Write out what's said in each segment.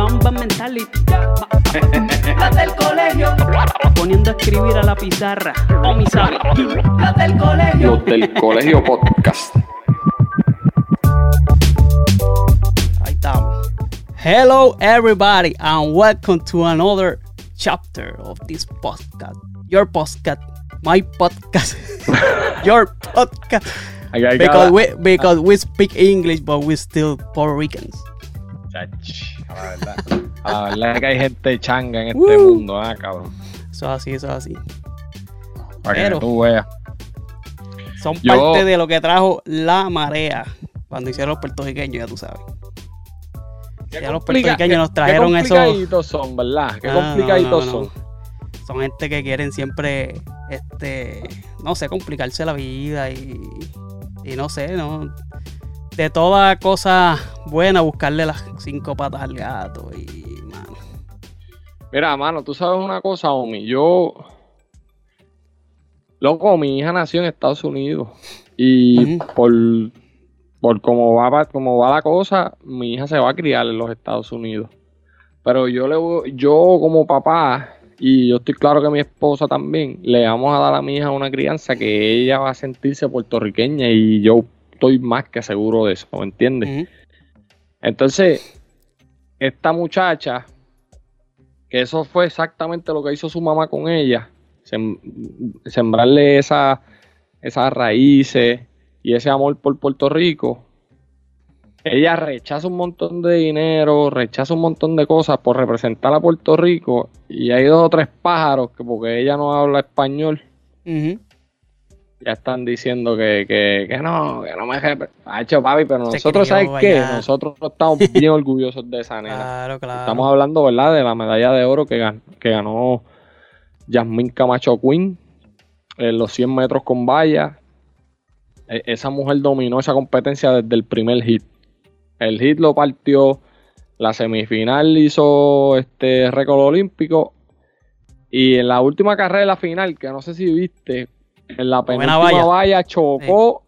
Ma- ma- Mamba mentality. Las del colegio. Poniendo a escribir a la pizarra. O mi sabe. Las del colegio. Los del colegio podcast. Ahí estamos. Hello, everybody, and welcome to another chapter of this podcast. Your podcast, my podcast, your podcast. Ahí hay Because cada- we because we speak English, but we still Puerto Ricans. Chach, a la verdad. A la verdad es que hay gente changa en este mundo, ah, cabrón. Eso es así, eso es así. Para Pero- que tú veas. Son Yo- parte de lo que trajo la marea cuando hicieron los puertorriqueños, ya tú sabes. Ya los puertorriqueños nos trajeron qué esos- complicaditos son, ¿verdad? Qué Ah, complicaditos no, no, no. son. Son gente que quieren siempre, este, no sé, complicarse la vida y, y no sé, no. De toda cosa buena, buscarle las cinco patas al gato y, mano. Mira, mano, tú sabes una cosa, Omi. Yo. Loco, mi hija nació en Estados Unidos. Y por, por cómo va, cómo va la cosa, mi hija se va a criar en los Estados Unidos. Pero yo le voy- yo como papá, y yo estoy claro que mi esposa también, le vamos a dar a mi hija una crianza que ella va a sentirse puertorriqueña y yo estoy más que seguro de eso, ¿me entiendes? Entonces, esta muchacha, que eso fue exactamente lo que hizo su mamá con ella, sem- sembrarle esa- esas raíces y ese amor por Puerto Rico, ella rechaza un montón de dinero, rechaza un montón de cosas por representar a Puerto Rico y hay dos o tres pájaros que porque ella no habla español. Ya están diciendo que, que, que no, que no me Ha hecho papi, pero nosotros, ¿sabes qué? allá. Nosotros estamos bien orgullosos de esa nena. Claro, claro. Estamos hablando, ¿verdad? De la medalla de oro que, gan- que ganó Yasmín Camacho Quinn en los 100 metros con valla. E- esa mujer dominó esa competencia desde el primer hit. El hit lo partió, la semifinal hizo este récord olímpico y en la última carrera la final, que no sé si viste, en la penúltima valla. valla chocó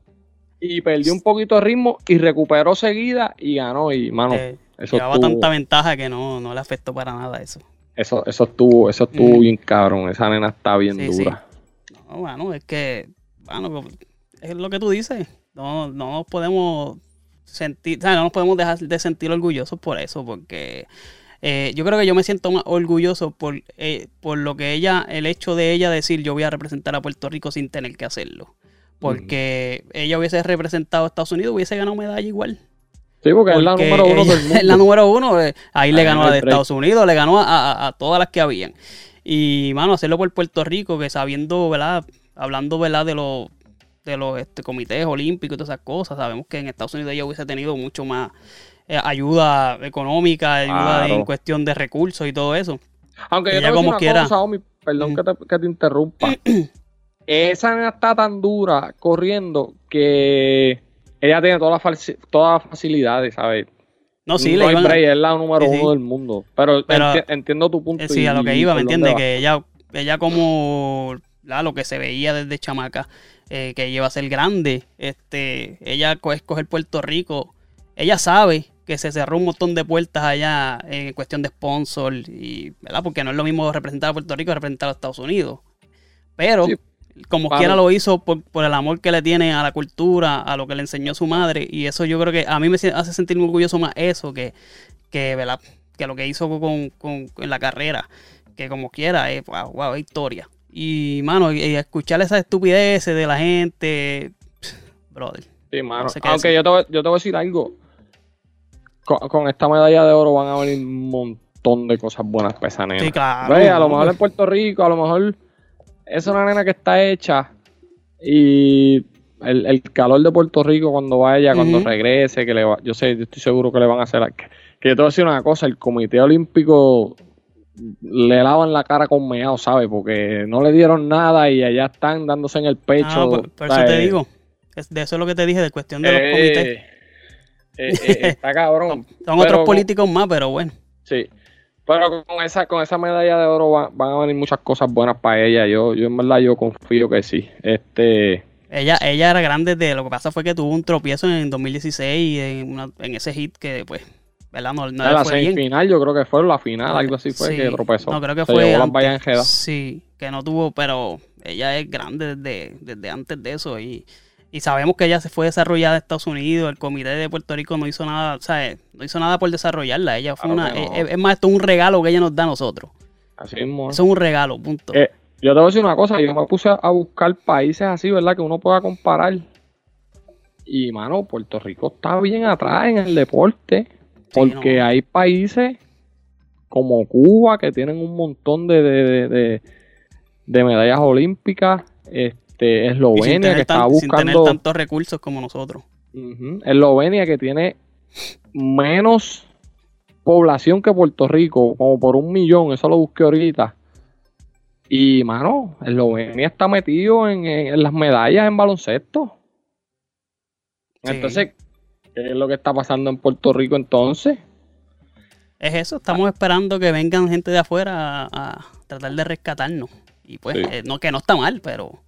y perdió un poquito de ritmo y recuperó seguida y ganó y mano, Eh, eso llevaba estuvo- tanta ventaja que no, no le afectó para nada eso. eso, eso estuvo, eso estuvo Mm. bien cabrón. Esa nena está bien Sí, sí. dura. No, bueno, es que, bueno, es lo que tú dices. No, no nos podemos sentir, o sea, no nos podemos dejar de sentir orgullosos por eso, porque eh, yo creo que yo me siento más orgulloso por, eh, por lo que ella, el hecho de ella decir yo voy a representar a Puerto Rico sin tener que hacerlo. Porque ella hubiese representado a Estados Unidos, hubiese ganado medalla igual. Sí, porque, es la número uno ella- del mundo. es la número uno. eh, Ahí le ganó a la de. Estados Unidos, le ganó a, a- a todas las que habían. Y, mano, hacerlo por Puerto Rico, que sabiendo, ¿verdad? Hablando, ¿verdad? De los de los este, comités olímpicos y todas esas cosas. Sabemos que en Estados Unidos ella hubiese tenido mucho más eh, ayuda económica, ayuda Claro. en cuestión de recursos y todo eso. Aunque yo ella como una quiera. cosa, Omi, perdón Mm. que, te, que te interrumpa. Esa nena está tan dura corriendo que ella tiene todas las, las facilidades, ¿sabes? No, sí, no le iban a- break, es la número Sí, sí. uno del mundo. Pero, Pero, enti- entiendo tu punto. Eh, sí, a lo que y iba, ¿me entiendes? Que ella, ella como la- lo que se veía desde chamaca, eh, que lleva a ser grande, este, ella co- escoger Puerto Rico, ella sabe que se cerró un montón de puertas allá en cuestión de sponsor, y, ¿verdad? Porque no es lo mismo representar a Puerto Rico que representar a Estados Unidos. Pero Sí. como quiera lo hizo por, por el amor que le tiene a la cultura, a lo que le enseñó su madre. Y eso yo creo que a mí me hace sentir muy orgulloso más eso que, que, ¿verdad? que lo que hizo con, con- la carrera. Que como quiera, es wow, wow, historia. Y, mano, y, escuchar esas estupideces de la gente, brother. Sí, mano. No sé qué Aunque yo te, voy, yo te voy a decir algo. Con, con esta medalla de oro van a venir un montón de cosas buenas para esa nena. Sí, claro. Ve, a lo mejor en Puerto Rico, a lo mejor es una nena que está hecha y el, el calor de Puerto Rico cuando vaya, cuando regrese, que le va, yo sé, yo estoy seguro que le van a hacer. Que, que yo te voy a decir una cosa, el Comité Olímpico le lavan la cara con meado, ¿sabes? Porque no le dieron nada y allá están dándose en el pecho. Ah, por, por eso ¿sabes? te digo. De eso es lo que te dije, de cuestión de los Eh, comités. Eh, eh, está cabrón. Son Pero otros con- políticos más, pero bueno. Sí. Pero con esa, con esa medalla de oro va- van a venir muchas cosas buenas para ella. Yo, yo en verdad yo confío que sí. Este, Ella, ella era grande de lo que pasa fue que tuvo un tropiezo en 2016 en, una- en ese hit que pues, ¿verdad? No, no la semifinal yo creo que fue la final, algo así fue Sí. que tropezó. No, creo que Se fue antes. Sí, que no tuvo, pero ella es grande desde, desde antes de eso y, y sabemos que ella se fue desarrollada en Estados Unidos, el comité de Puerto Rico no hizo nada, ¿sabes? No hizo nada por desarrollarla, ella fue Claro una, que no. es, es más, esto es un regalo que ella nos da a nosotros. Así mismo. ¿eh? Eso es un regalo, punto. Eh, yo te voy a decir una cosa, yo me puse a, buscar países así, ¿verdad? Que uno pueda comparar. Y, mano, Puerto Rico está bien atrás en el deporte. Porque no. hay países como Cuba que tienen un montón de, de, de- de- de medallas olímpicas. Este, Sin Eslovenia que tan- está sin tener buscando. tantos recursos como nosotros. Eslovenia que tiene menos población que Puerto Rico, como por un millón, eso lo busqué ahorita. Y, mano, Eslovenia está metido en, en- en las medallas en baloncesto. Sí. Entonces, ¿qué es lo que está pasando en Puerto Rico entonces? Es eso, estamos esperando que vengan gente de afuera a, a tratar de rescatarnos. Y pues, Sí. eh, no que no está mal, pero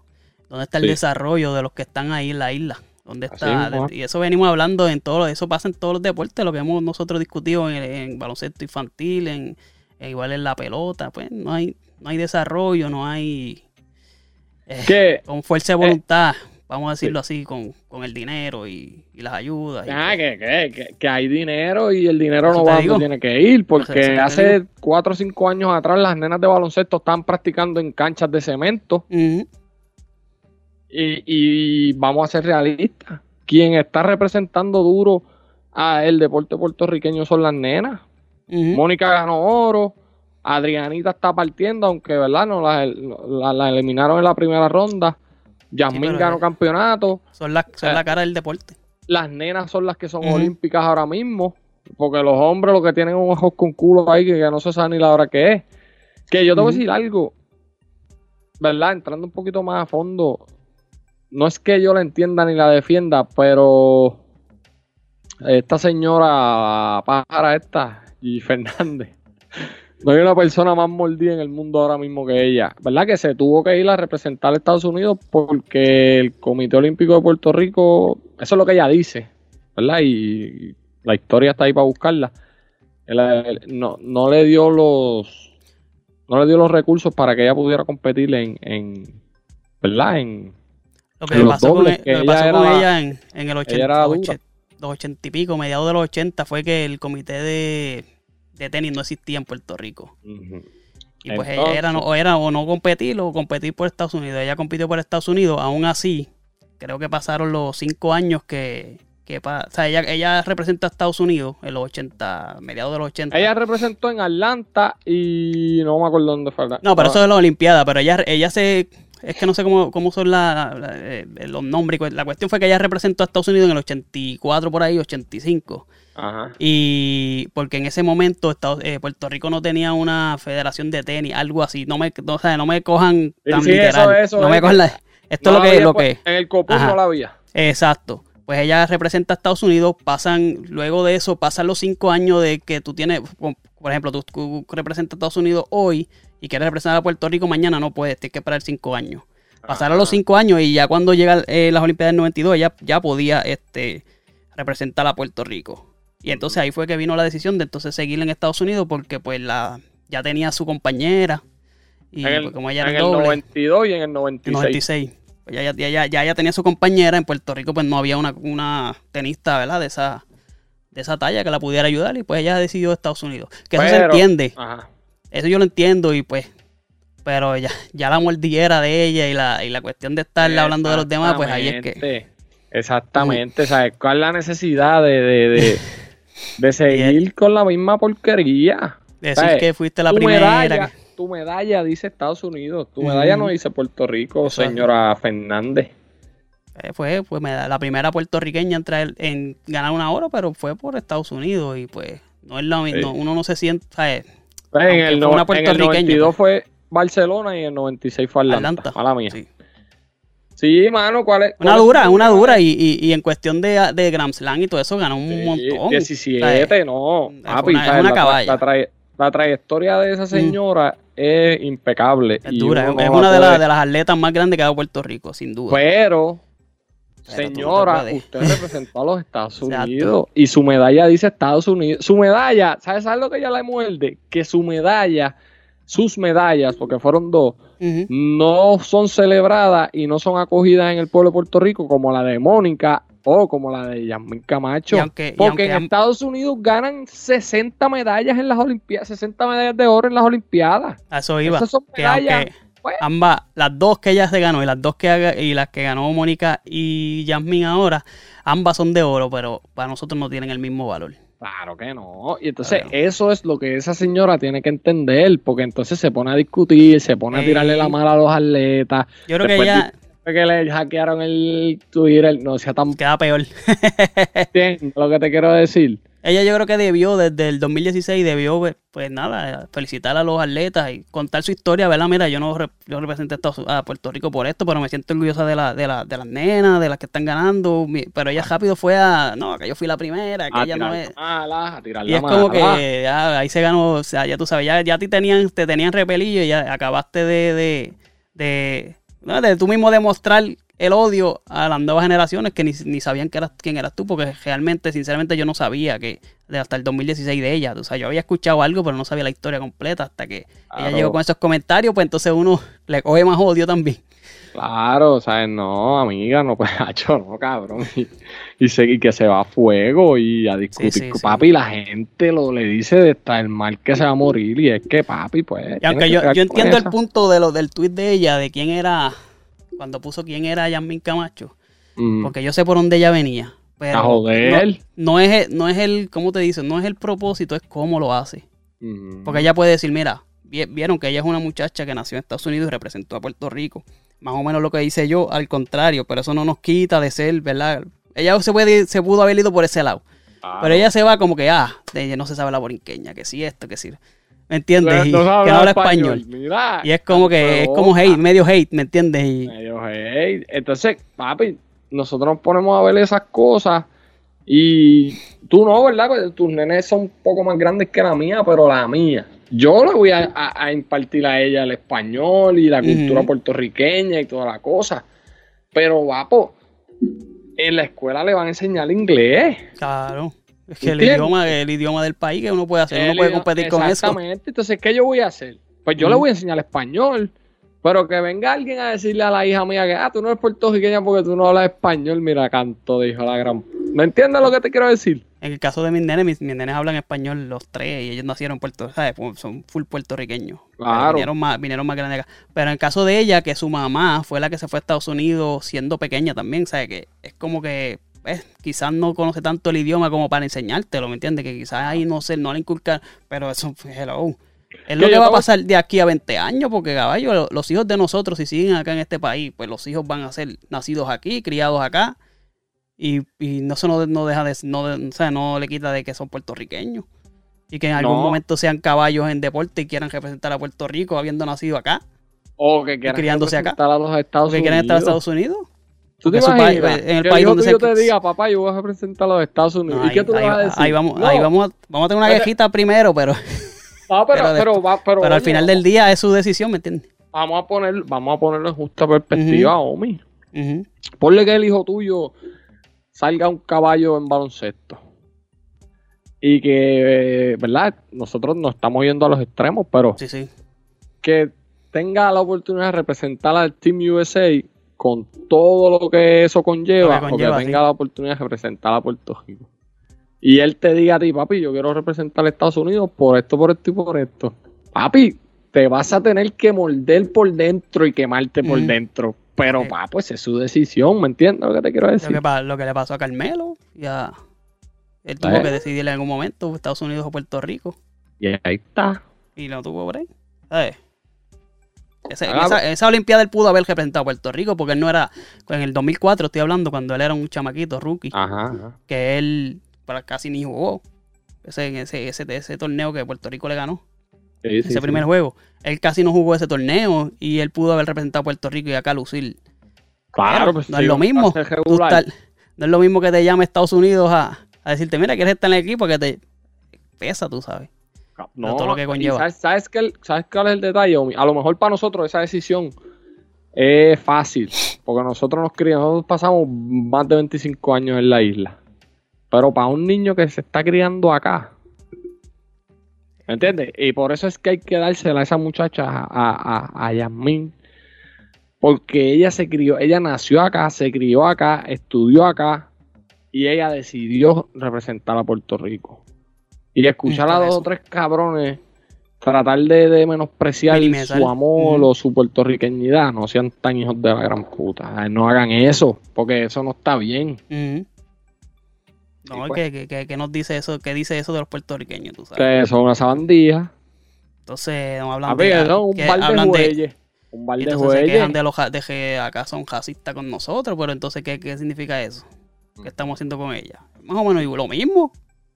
¿dónde está el Sí. desarrollo de los que están ahí en la isla? ¿Dónde está? mismo, y eso venimos hablando en todo, eso pasa en todos los deportes, lo que hemos nosotros discutido en, en baloncesto infantil, en, en igual en la pelota, pues no hay, no hay desarrollo, no hay eh, con fuerza de voluntad, vamos a decirlo así, con, con el dinero y, y las ayudas. y ah, pues, que, que- que- hay dinero y el dinero no va donde tiene que ir, porque hace cuatro o cinco años atrás las nenas de baloncesto estaban practicando en canchas de cemento. ujú, Y, y vamos a ser realistas. Quien está representando duro a el deporte puertorriqueño son las nenas. Mónica ganó oro. Adrianita está partiendo, aunque verdad no la, la- la eliminaron en la primera ronda. Yasmín ganó campeonato. Son, la, son Eh, la cara del deporte. Las nenas son las que son olímpicas ahora mismo. Porque los hombres lo que tienen un ojos con culo ahí que, que no se sabe ni la hora que es. Que yo te voy a decir algo. ¿Verdad? Entrando un poquito más a fondo. No es que yo la entienda ni la defienda, pero esta señora pájara esta, y Fernández, no hay una persona más mordida en el mundo ahora mismo que ella. ¿Verdad? Que se tuvo que ir a representar a Estados Unidos porque el Comité Olímpico de Puerto Rico, eso es lo que ella dice, ¿verdad? Y, la historia está ahí para buscarla. No, no le dio los no le dio los recursos para que ella pudiera competir en, en ¿verdad? En, Lo que pasó, con, e- que lo que ella pasó era con la- ella en, en el 80, era los, dura. och- los 80 y pico, mediados de los 80, fue que el comité de, de tenis no existía en Puerto Rico. Y pues ella era, o era o no competir o competir por Estados Unidos. Ella compitió por Estados Unidos, aún así, creo que pasaron los cinco años que, que o sea, ella, ella representa a Estados Unidos en los 80, mediados de los 80. Ella representó en Atlanta y no me acuerdo dónde fue. No, pero eso es la Olimpiada, pero ella, ella se... Es que no sé cómo, cómo son la- la- eh, los nombres. La cuestión fue que ella representó a Estados Unidos en el 84 por ahí, 85. Ajá. Y porque en ese momento Estados- eh, Puerto Rico no tenía una federación de tenis, algo así. No me, no, o sea, no me cojan tan sí, literal. eso, eso no me cojan la- Esto No es lo la que... Lo pues, que En el Ajá. no la había. Exacto. Pues ella representa a Estados Unidos, pasan, luego de eso, pasan los cinco años de que tú tienes, por ejemplo, tú, tú representas a Estados Unidos hoy y quieres representar a Puerto Rico mañana, no puedes, tienes que esperar cinco años. Pasaron los cinco años y ya cuando llegan eh, las Olimpiadas del 92, ella ya podía este, representar a Puerto Rico. Y entonces ahí fue que vino la decisión de entonces seguir en Estados Unidos porque pues la ya tenía su compañera Y en el, pues, como ella en el doble, 92 y en el en 96. 96. Pues ya, ya, ya, ya, ya ella tenía su compañera. En Puerto Rico, pues no había una, una tenista, ¿verdad? De esa, de esa talla que la pudiera ayudar. Y pues ella decidió Estados Unidos. Que eso se entiende. Ajá. Eso yo lo entiendo y pues. Pero ya, ya la mordiera de ella y la, y la cuestión de estarle hablando de los demás, pues ahí es que. Exactamente. ¿sabes? ¿Cuál es la necesidad de, de, de, de seguir con la misma porquería? Decir ¿sabes? que fuiste la tu primera. Medalla, que- Tu medalla dice Estados Unidos, tu medalla Ujú. no dice Puerto Rico, señora Fernández. eh, fue pues, me da- la primera puertorriqueña en, traer- en ganar una oro, pero fue por Estados Unidos y pues no es lo Sí. mismo. Uno no se siente. ¿sabes? Pues en, el no- una en el puertorriqueña, 92 fue Barcelona y en el 96 fue Atlanta. Atlanta. Mala mía. Sí, Sí. mano, ¿cuál es? Una cuál dura, una dura. Y, y, y en cuestión de, de Grand Slam y todo eso, ganó un Sí, montón. 17, ¿sabes? no. Papi, una- es una la, caballa. La, traye- la trayectoria de esa señora es impecable. Es dura, es una de, las de las atletas más grandes que ha dado Puerto Rico, sin duda. Pero, señora, usted representó a los Estados. Unidos y su medalla dice Estados Unidos. Su medalla, ¿sabes, ¿sabes lo que ella le muerde? Que su medalla, sus medallas, porque fueron dos, no son celebradas y no son acogidas en el pueblo de Puerto Rico como la de Mónica como la de Yasmín Camacho. Aunque- porque en Estados Unidos ganan 60 medallas en las Olimpiadas, 60 medallas de oro en las Olimpiadas. A eso iba. Esas son que medallas. aunque pues. ambas, las dos que ella se ganó y las dos que y las que ganó Mónica y Yasmin ahora, ambas son de oro, pero para nosotros no tienen el mismo valor. Claro que no. Y entonces Claro. eso es lo que esa señora tiene que entender, porque entonces se pone a discutir, se pone a tirarle la mala a los atletas. Yo creo que ella que le hackearon el Twitter, no sea tan queda peor. bien lo que te quiero decir. Ella yo creo que debió, desde el 2016, debió, pues, nada, felicitar a los atletas y contar su historia, ¿verdad? Mira, yo no yo representé a, Puerto Rico por esto, pero me siento orgullosa de, la, de, la, de las nenas, de las que están ganando. Pero ella rápido fue a, no, que yo fui la primera, que A ella tirar no es... mala, a tirar Y es como que ya, ahí se ganó, o sea, ya tú sabes, ya, ya te tenían, te tenían repelillo y ya acabaste de, de, de, no, de tú mismo demostrar el odio a las nuevas generaciones que ni, ni sabían que eras, quién eras tú, porque realmente, sinceramente, yo no sabía que de hasta el 2016 de ella, o sea, yo había escuchado algo, pero no sabía la historia completa hasta que ella llegó con esos comentarios, pues entonces uno le coge más odio también. Claro, ¿sabes? No, amiga, no, pues, hacho, no, cabrón. Y, y, se- y que se va a fuego y a discutir. sí, sí. papi, la gente lo le dice de estar el mal que se va a morir y es que, papi, pues... Y aunque yo, con entiendo el punto de lo, del tweet de ella, de quién era, cuando puso quién era Yasmin Camacho, Mm. porque yo sé por dónde ella venía. Pero A joder. No, no es, el- no es el, ¿cómo te dice? No es el propósito, es cómo lo hace. Mm. Porque ella puede decir, mira, vi- vieron que ella es una muchacha que nació en Estados Unidos y representó a Puerto Rico. Más o menos lo que dice yo, al contrario, pero eso no nos quita de ser, ¿verdad? Ella se, puede, se pudo haber ido por ese lado. Pero ella se va como que, ah, ella no se sabe la borinqueña, que sí esto, que sí. ¿Me entiendes? Y No que no habla español. Mira, Y es como que, es como hate, medio hate, ¿me entiendes? Y, Medio hate. Entonces, papi, nosotros nos ponemos a ver esas cosas y tú no, ¿verdad? Pues tus nenes son un poco más grandes que la mía, pero la mía. Yo le voy a, a- a impartir a ella el español y la cultura puertorriqueña y toda la cosa. Pero, vapo, en la escuela le van a enseñar inglés. claro. Es que el ¿Entiendes? idioma, el idioma del país que uno puede hacer, uno puede competir con eso. Exactamente. Entonces, ¿qué yo voy a hacer? Pues yo le voy a enseñar español. Pero que venga alguien a decirle a la hija mía que, ah, tú no eres puertorriqueña porque tú no hablas español. Mira, canto de hijo de la gran... ¿Me entiendes lo que te quiero decir? En el caso de mis nenes, mis, mis nenes hablan español los tres y ellos nacieron en Puerto ¿sabes? Son full puertorriqueños. Claro. Vinieron más, vinieron más grandes acá. Pero en el caso de ella, que su mamá fue la que se fue a Estados Unidos siendo pequeña también, ¿sabes? Que es como que pues, quizás no conoce tanto el idioma como para enseñártelo, ¿me entiendes? Que quizás ahí no sé, no le inculcar, pero eso, hello. Es lo Que va a pasar de aquí a 20 años, porque caballo, lo- los hijos de nosotros, si siguen acá en este país, pues los hijos van a ser nacidos aquí, criados acá, y, y no eso no, no deja de, no, o sea, no le quita de que son puertorriqueños. Y que en algún No. momento sean caballos en deporte y quieran representar a Puerto Rico habiendo nacido acá, O que quieran criándose acá. representar a los Estados o que quieran estar en Unidos. Estados Unidos. ¿Tú te imaginas? país- en el que país hijo donde se- te diga, papá, yo voy a representar a los Estados Unidos. No, ¿Y qué ahí- tú ahí- vas a decir? ahí vamos, No, ahí vamos, a, vamos a tener una quejita primero, pero, no, pero, pero pero, va- pero, pero al final del día es su decisión, ¿me entiendes? Vamos a poner, vamos a ponerlo en justa perspectiva, Omi. Ujú. Ponle que el hijo tuyo salga un caballo en baloncesto. Y que, eh, ¿verdad? Nosotros no estamos yendo a los extremos, pero Sí, sí. que tenga la oportunidad de representar al Team USA con todo lo que eso conlleva, que conlleva, o que tenga sí. la oportunidad de representar a Puerto Rico. Y él te diga a ti, papi, yo quiero representar a Estados Unidos por esto, por esto y por esto. Papi, te vas a tener que morder por dentro y quemarte por dentro. Pero, pa, pues es su decisión, ¿me entiendes lo que te quiero Lo decir? que, lo que le pasó a Carmelo, ya. Él tuvo Eh. que decidir en algún momento, Estados Unidos o Puerto Rico. Y ahí está. Y lo tuvo por ahí. ¿Sabes? Ese- Ah, esa, esa Olimpiada él pudo haber representado a Puerto Rico porque él no era. En el 2004 estoy hablando, cuando él era un chamaquito, rookie, Ajá, ajá. que él para casi ni jugó. Ese, ese, ese, ese torneo que Puerto Rico le ganó, Sí, ese sí. primer juego. Él casi no jugó ese torneo y él pudo haber representado a Puerto Rico y acá lucir. Claro, pues no es lo mismo. estar- no es lo mismo que te llame Estados Unidos a, a decirte, mira, quieres estar en el equipo que te pesa, tú sabes. No, todo lo que y conlleva. ¿Sabes, sabes, ¿Sabes cuál es el detalle? Omi? A lo mejor para nosotros esa decisión es fácil, porque nosotros nos criamos, nosotros pasamos más de 25 años en la isla. Pero para un niño que se está criando acá, ¿me entiendes? Y por eso es que hay que dársela a esa muchacha, a, a, a Yasmín, porque ella se crió, ella nació acá, se crió acá, estudió acá, y ella decidió representar a Puerto Rico. Y escuchar a dos o tres cabrones tratar de, de menospreciar Minimizar. su amor o su puertorriqueñidad, no sean tan hijos de la gran puta. No hagan eso, porque eso no está bien. Ujú. No, pues- que, que, que, nos dice eso, que dice eso de los puertorriqueños, tú sabes. Que son una sabandija. Entonces, no hablan de, son un que de hablan de- jueyes. Un bar y de entonces se jueyes. quejan de, los, de que acá son racistas con nosotros, pero entonces, ¿qué, qué significa eso? ¿Qué estamos haciendo con ella? Más o menos lo mismo,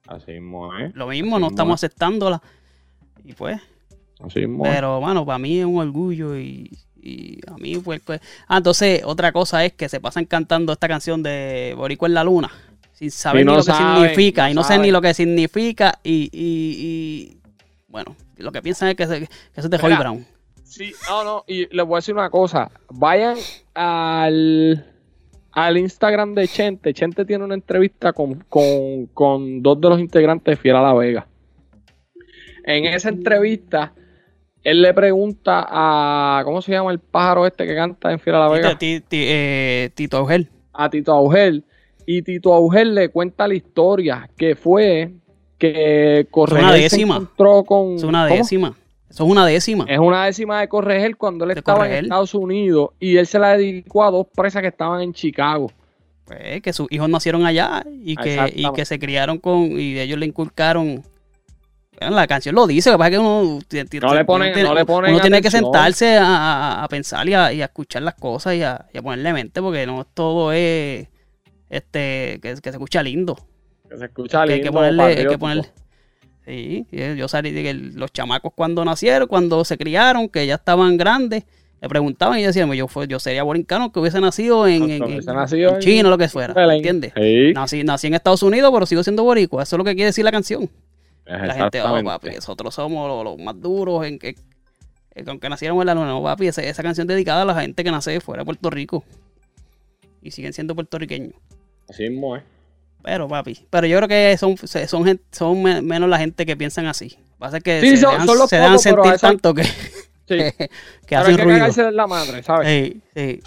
Así mismo, ¿eh? lo mismo, Así no estamos es. aceptándola. Y pues, Así mismo. es. Pero, mano, para mí es un orgullo y, y a mí fue... pues- Ah, entonces, otra cosa es que se pasan cantando esta canción de Boricua en la Luna, sin saber Y no ni lo que significa, no y no sé ni lo que significa, y, y, y, bueno, lo que piensan es que, se- que eso es de Mira, Brown. Sí, no, no, y les voy a decir una cosa. Vayan al, al Instagram de Chente. Chente tiene una entrevista con, con, con dos de los integrantes de Fiel a la Vega. En esa entrevista, él le pregunta a. ¿Cómo se llama el pájaro este que canta en Fiel a la Vega? Eh, Tito Augel. a Tito Augel. Y Tito Augel le cuenta la historia que fue que Corregel se décima. encontró con. Es una ¿cómo? décima. Eso es una décima. Es una décima de Corregel cuando él estaba Corregel. en Estados Unidos y él se la dedicó a dos presas que estaban en Chicago. Pues, que sus hijos nacieron allá y que, y que se criaron con... Y ellos le inculcaron... Bueno, la canción lo dice, lo que pasa es que uno, No le ponen- uno tiene, no le ponen uno tiene que sentarse a, a- a pensar y a, y a escuchar las cosas y a, y a ponerle mente porque no todo es este que, que se escucha lindo. Que se escucha Que hay lindo, que ponerle, hay que ponerle. Sí, yo salí de que los chamacos cuando nacieron, cuando se criaron, que ya estaban grandes, le preguntaban y decían, yo, fue, yo sería borincano que hubiese nacido en, en, en- nacido en en- China, lo que fuera, Belén. ¿entiendes? Sí, Nací, nací en Estados Unidos, pero sigo siendo boricua. Eso es lo que quiere decir la canción. La gente, oh, papi, nosotros somos los, los más duros en que, en que aunque nacieron en la luna, no, papi, esa, esa canción dedicada a la gente que nace fuera de Puerto Rico. Y siguen siendo puertorriqueños. Así mismo es. Pero, papi, pero yo creo que son, son, son me- menos la gente que piensan así. Que pasa es que Sí, se son- dejan, son los se dejan pocos, sentir esa- tanto que, Sí. que, Pero hay que ruido. cagarse en la madre, ¿sabes? Sí, sí.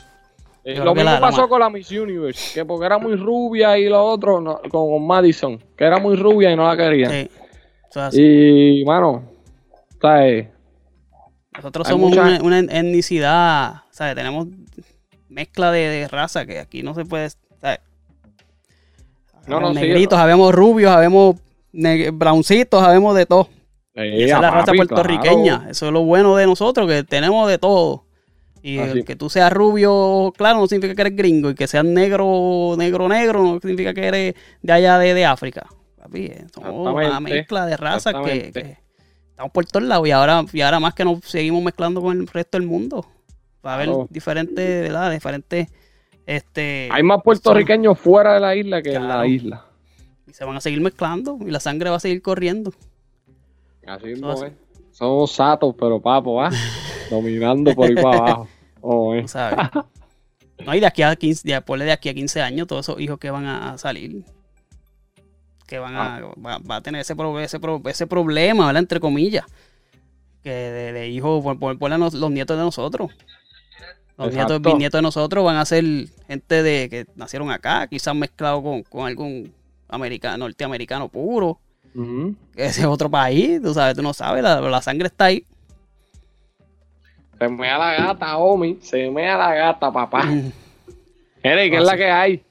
Eh, lo que mismo la- pasó con la Miss Universe, que porque era muy rubia y lo otro, no, con, con Madison, que era muy rubia y no la querían. sí. Eso es así. Y, mano, ¿sabes? Nosotros hay somos mucha- una, una etnicidad, ¿sabes? Tenemos mezcla de, de raza que aquí no se puede. No, Habemos no, sí, negritos, no. habemos rubios, habemos browncitos, habemos de todo. Eh, esa es la raza puertorriqueña. claro. Eso es lo bueno de nosotros, que tenemos de todo. Y Así. el que tú seas rubio, claro, no significa que eres gringo. Y que seas negro, negro, negro, no significa que eres de allá de, de África. Papi, eh, somos una mezcla de razas que, estamos por todos lados. Y ahora, y ahora más que nos seguimos mezclando con el resto del mundo. Va a haber Claro. diferentes, ¿verdad? Diferentes, este... Hay más puertorriqueños fuera de la isla que en la Claro. isla. Y se van a seguir mezclando. Y la sangre va a seguir corriendo. Así mismo es. Somos satos, pero papo, ¿ah? Dominando por ahí para abajo. Oh, eh. No, y de aquí a 15, de, ponle de aquí a 15 años, todos esos hijos que van a salir, que van a, Ah. va, va a tener ese, pro- ese, pro- ese problema, ¿verdad? Entre comillas. que de, de hijos, por, por- por los nietos de nosotros. Los nietos, bisnietos de nosotros van a ser gente de que nacieron acá, quizás mezclado con, con algún americano, norteamericano puro, que ese es otro país, tú sabes, tú no sabes, la, la sangre está ahí. Se mea la gata, Omi. Se mea la gata, papá. Mm. Mire, ¿qué es la que hay?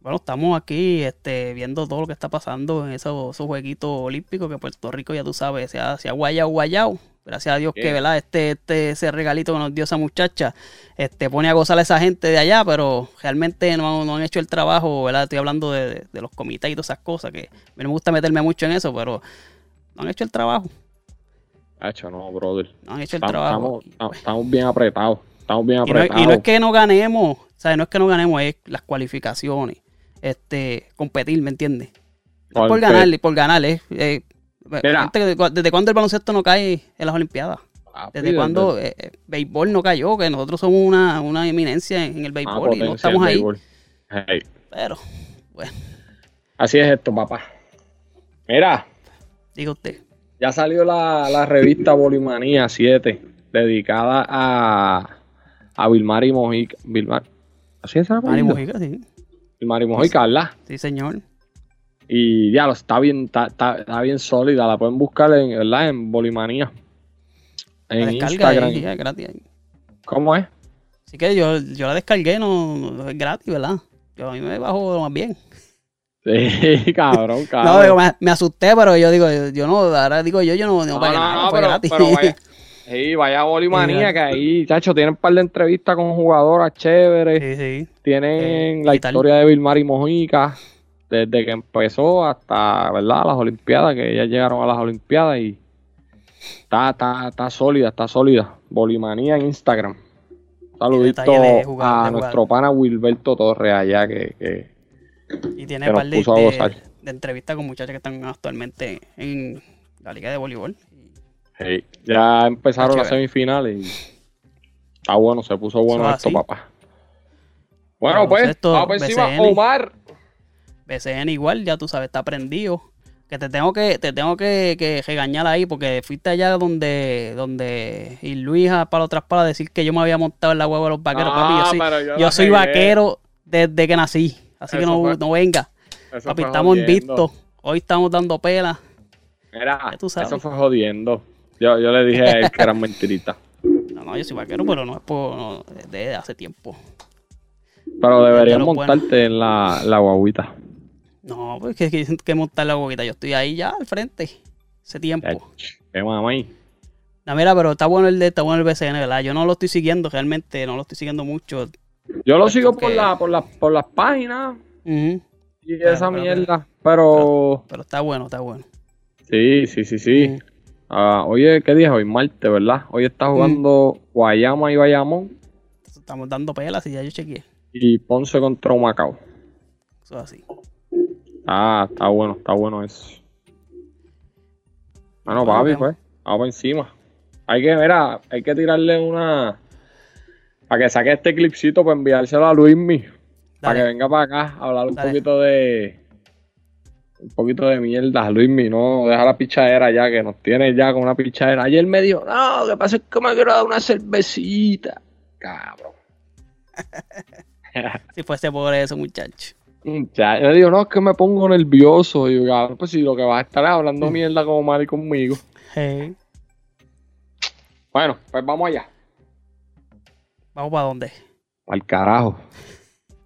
Bueno, estamos aquí este, viendo todo lo que está pasando en esos, esos jueguitos olímpicos que Puerto Rico, ya tú sabes, se ha, se ha guayao, guayao. Gracias a Dios que. ¿verdad? Este, este, ese regalito que nos dio esa muchacha, este, pone a gozar a esa gente de allá, pero realmente no, no han hecho el trabajo, ¿verdad? Estoy hablando de, de- de los comités y todas esas cosas, que a mí no me gusta meterme mucho en eso, pero no han hecho el trabajo, Hacho, no, brother. no han hecho el Estamos, trabajo. estamos, bien apretados. Estamos bien Y no, apretados. y no es que no ganemos, ¿sabes? No es que no ganemos, es las cualificaciones, este, competir, ¿me entiendes? No por Porque- ganar, por ganar, es, eh, ¿desde, cu- desde cuándo el baloncesto no cae en las Olimpiadas? Papi, ¿Desde cuándo eh, eh, béisbol no cayó? Que nosotros somos una, una eminencia en, el Ah, béisbol y potencia no estamos el ahí. Hey, Pero, bueno, Así es esto, papá. Mira, diga usted. ya salió la, la revista Bolimanía 7, dedicada a, a Vilmar y Mojica. Vilmar. ¿Así es el Mari apellido? Mujica, sí. Vilmar y Mojica, ¿verdad? Sí, señor. Y ya, está bien, está, está- está bien sólida. La pueden buscar en, ¿verdad? en Bolimanía. La En descarga Instagram. ahí, es gratis. ahí. ¿Cómo es? Así que yo, yo la descargué, no, no es gratis, ¿verdad? Yo a mí me bajó más bien. Sí, cabrón, No, cabrón. digo, me, me asusté, pero yo digo, yo, yo no, ahora digo yo, yo no, no, No, pagué no, nada, no, pero, gratis. pero vaya, sí, vaya Bolimanía, que ahí, chacho, tienen un par de entrevistas con jugadoras chéveres. sí, sí. Tienen Eh, la y tal. historia de Vilmar y Mojica, desde que empezó hasta, ¿verdad? Las Olimpiadas, que ellas llegaron a las Olimpiadas y está, está, está sólida, está sólida. Bolimanía en Instagram. Saludito detalle de jugar- a de nuestro pana Wilberto Torres allá, que, que Y tiene que par de, puso a de- gozar. de entrevistas con muchachas que están actualmente en la liga de voleibol. hey, ya empezaron las semifinales y está bueno, se puso bueno esto, papá. Bueno, pues, Baloncesto, vamos encima. BCN. Omar. BCN igual, ya tú sabes, está prendido. Que te tengo que, te tengo que, que regañar ahí, porque fuiste allá donde, donde y Luisa para otras para decir que yo me había montado en la hueva de los vaqueros, papi. Yo Ah, soy, yo yo vaquero desde que nací. Así que no, fue- no venga. Papi, estamos invictos. Hoy estamos dando pela. Mira, eso fue jodiendo. Yo, yo le dije a él que eran mentiritas. No, no, yo soy vaquero, pero no es por no, desde hace tiempo. Pero deberías bueno. montarte en la, la guaguita. No, pues que, que, que montar la boquita. Yo estoy ahí ya al frente. Hace tiempo. Qué mamá ahí. No, mira, pero está bueno el de, está bueno el BCN, ¿verdad? Yo no lo estoy siguiendo realmente, no lo estoy siguiendo mucho. Yo lo Pues sigo porque- por, la, por, la, por las páginas y Pero, esa pero, mierda. Pero, Pero está bueno, está bueno. sí, sí, sí, sí. Ah, oye, ¿qué día es hoy? Martes, ¿verdad? Hoy está jugando Guayama y Bayamón Estamos dando pelas y ya yo chequeé. y Ponce contra Humacao. Eso es así. Ah, está bueno, está bueno eso. Bueno, papi, pues, vamos encima. Hay que, mira, hay que tirarle una. Para que saque este clipcito para enviárselo a Luismi. Para que venga para acá a hablar un Dale. poquito de. Un poquito de mierda, Luismi. No, deja la pichadera ya, que nos tiene ya con una pichadera. Ayer me dijo, no, lo que pasa es que me quiero dar una cervecita. Cabrón. Si fuese por eso, muchacho. Ya, yo digo, no, es que me pongo nervioso. Y yo, cabrón, pues si lo que vas a estar es hablando mierda como Mari conmigo. Hey, Bueno, pues vamos allá. ¿Vamos para dónde? Al carajo.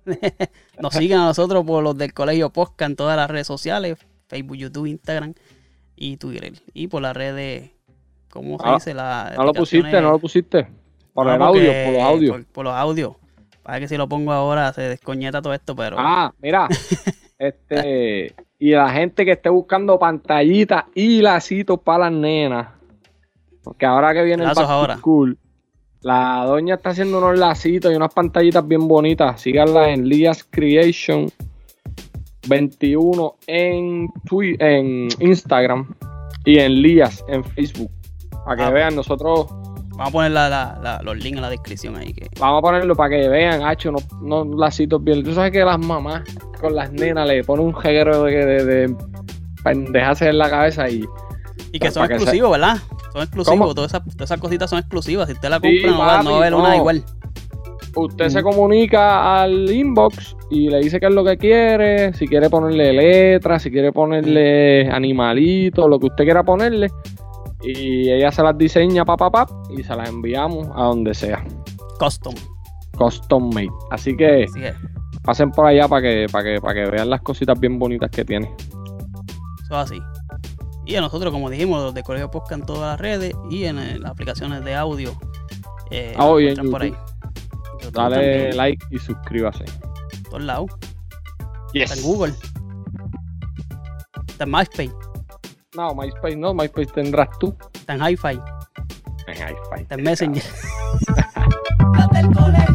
Nos siguen a nosotros por los del Colegio Posca en todas las redes sociales: Facebook, YouTube, Instagram y Twitter. Y por las redes, ¿cómo se Ah, dice? La No lo pusiste, no lo pusiste. Por el No, audio, porque- por los audios. Por, por los audios. Para que si lo pongo ahora se descoñeta todo esto, pero. Ah, mira. este. Y la gente que esté buscando pantallitas y lacitos para las nenas. Porque ahora que viene el Lazos to ahora. school, la doña está haciendo unos lacitos y unas pantallitas bien bonitas. Síganla en Lias Creation 21 en, Twi- en Instagram y en Lias en Facebook. Para que Ah. vean, nosotros Vamos a poner la- la- la- los links en la descripción ahí. Que... Vamos a ponerlo para que vean, hacho, unos, unos lacitos bien. Tú sabes que las mamás con las nenas le ponen un jeguero de, de, de pendejas en la cabeza y Y que Para son que exclusivos, ¿verdad? Son exclusivos, todas esas, todas esas cositas son exclusivas. Si usted la Sí, compra, no, va, no va a haber papi, una no. igual. Usted se Ujú. comunica al inbox y le dice qué es lo que quiere, si quiere ponerle letras, si quiere ponerle animalitos, lo que usted quiera ponerle. Y ella se las diseña pa pa pa y se las enviamos a donde sea. Custom. Custom made. Así que Así eso pasen por allá para que, para que, para que vean las cositas bien bonitas que tiene. es así. Y a nosotros, como dijimos, los de Colegio Podcast en todas las redes y en las aplicaciones de audio. Eh, Ah, encuentran por ahí. Dale también, like y suscríbase. en todos lados. Yes. Está en Google. Está en MySpace. No, MySpace no, MySpace tendrás tú. Está en Hi-Fi. En hi Está en Messenger. Colegio.